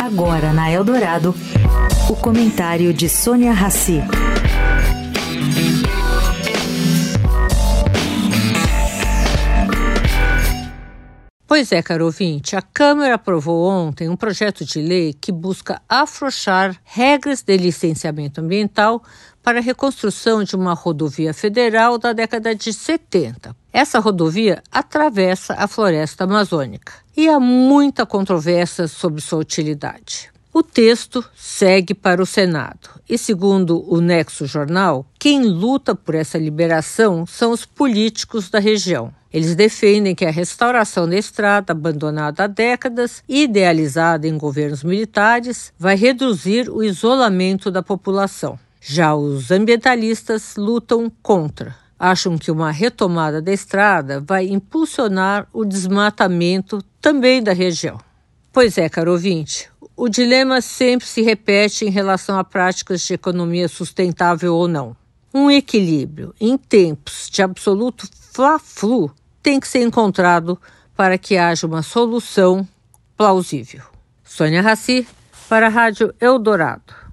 Agora na Eldorado, o comentário de Sônia Rassi. Pois é, caro ouvinte, a Câmara aprovou ontem um projeto de lei que busca afrouxar regras de licenciamento ambiental para a reconstrução de uma rodovia federal da década de 70. Essa rodovia atravessa a floresta amazônica e há muita controvérsia sobre sua utilidade. O texto segue para o Senado e, segundo o Nexo Jornal, quem luta por essa liberação são os políticos da região. Eles defendem que a restauração da estrada, abandonada há décadas e idealizada em governos militares, vai reduzir o isolamento da população. Já os ambientalistas lutam contra. Acham que uma retomada da estrada vai impulsionar o desmatamento também da região. Pois é, caro ouvinte, o dilema sempre se repete em relação a práticas de economia sustentável ou não. Um equilíbrio em tempos de absoluto fla-flu tem que ser encontrado para que haja uma solução plausível. Sônia Raci, para a Rádio Eldorado.